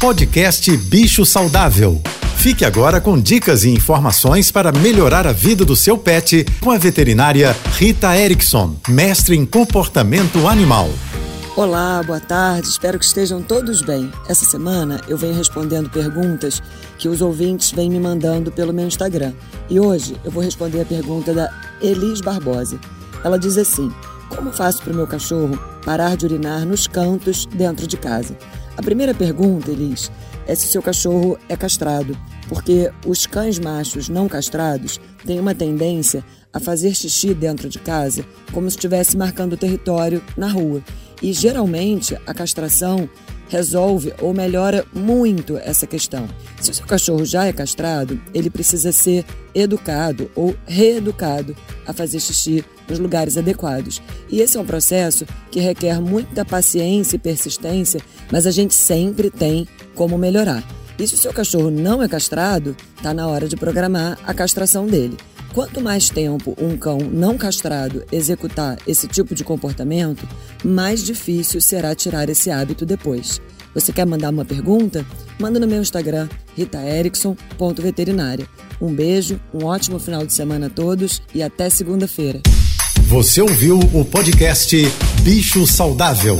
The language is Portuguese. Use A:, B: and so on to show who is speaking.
A: Podcast Bicho Saudável. Fique agora com dicas e informações para melhorar a vida do seu pet com a veterinária Rita Erickson, mestre em comportamento animal.
B: Olá, boa tarde, espero que estejam todos bem. Essa semana eu venho respondendo perguntas que os ouvintes vêm me mandando pelo meu Instagram. E hoje eu vou responder a pergunta da Elis Barbosa. Ela diz assim: Como faço para o meu cachorro parar de urinar nos cantos dentro de casa? A primeira pergunta, Elis, é se seu cachorro é castrado, porque os cães machos não castrados têm uma tendência a fazer xixi dentro de casa como se estivesse marcando território na rua. E geralmente a castração resolve ou melhora muito essa questão. Se o seu cachorro já é castrado, ele precisa ser educado ou reeducado a fazer xixi nos lugares adequados. E esse é um processo que requer muita paciência e persistência, mas a gente sempre tem como melhorar. E se o seu cachorro não é castrado, está na hora de programar a castração dele. Quanto mais tempo um cão não castrado executar esse tipo de comportamento, mais difícil será tirar esse hábito depois. Você quer mandar uma pergunta? Manda no meu Instagram, ritaerickson.veterinária. Um beijo, um ótimo final de semana a todos e até segunda-feira.
A: Você ouviu o podcast Bicho Saudável.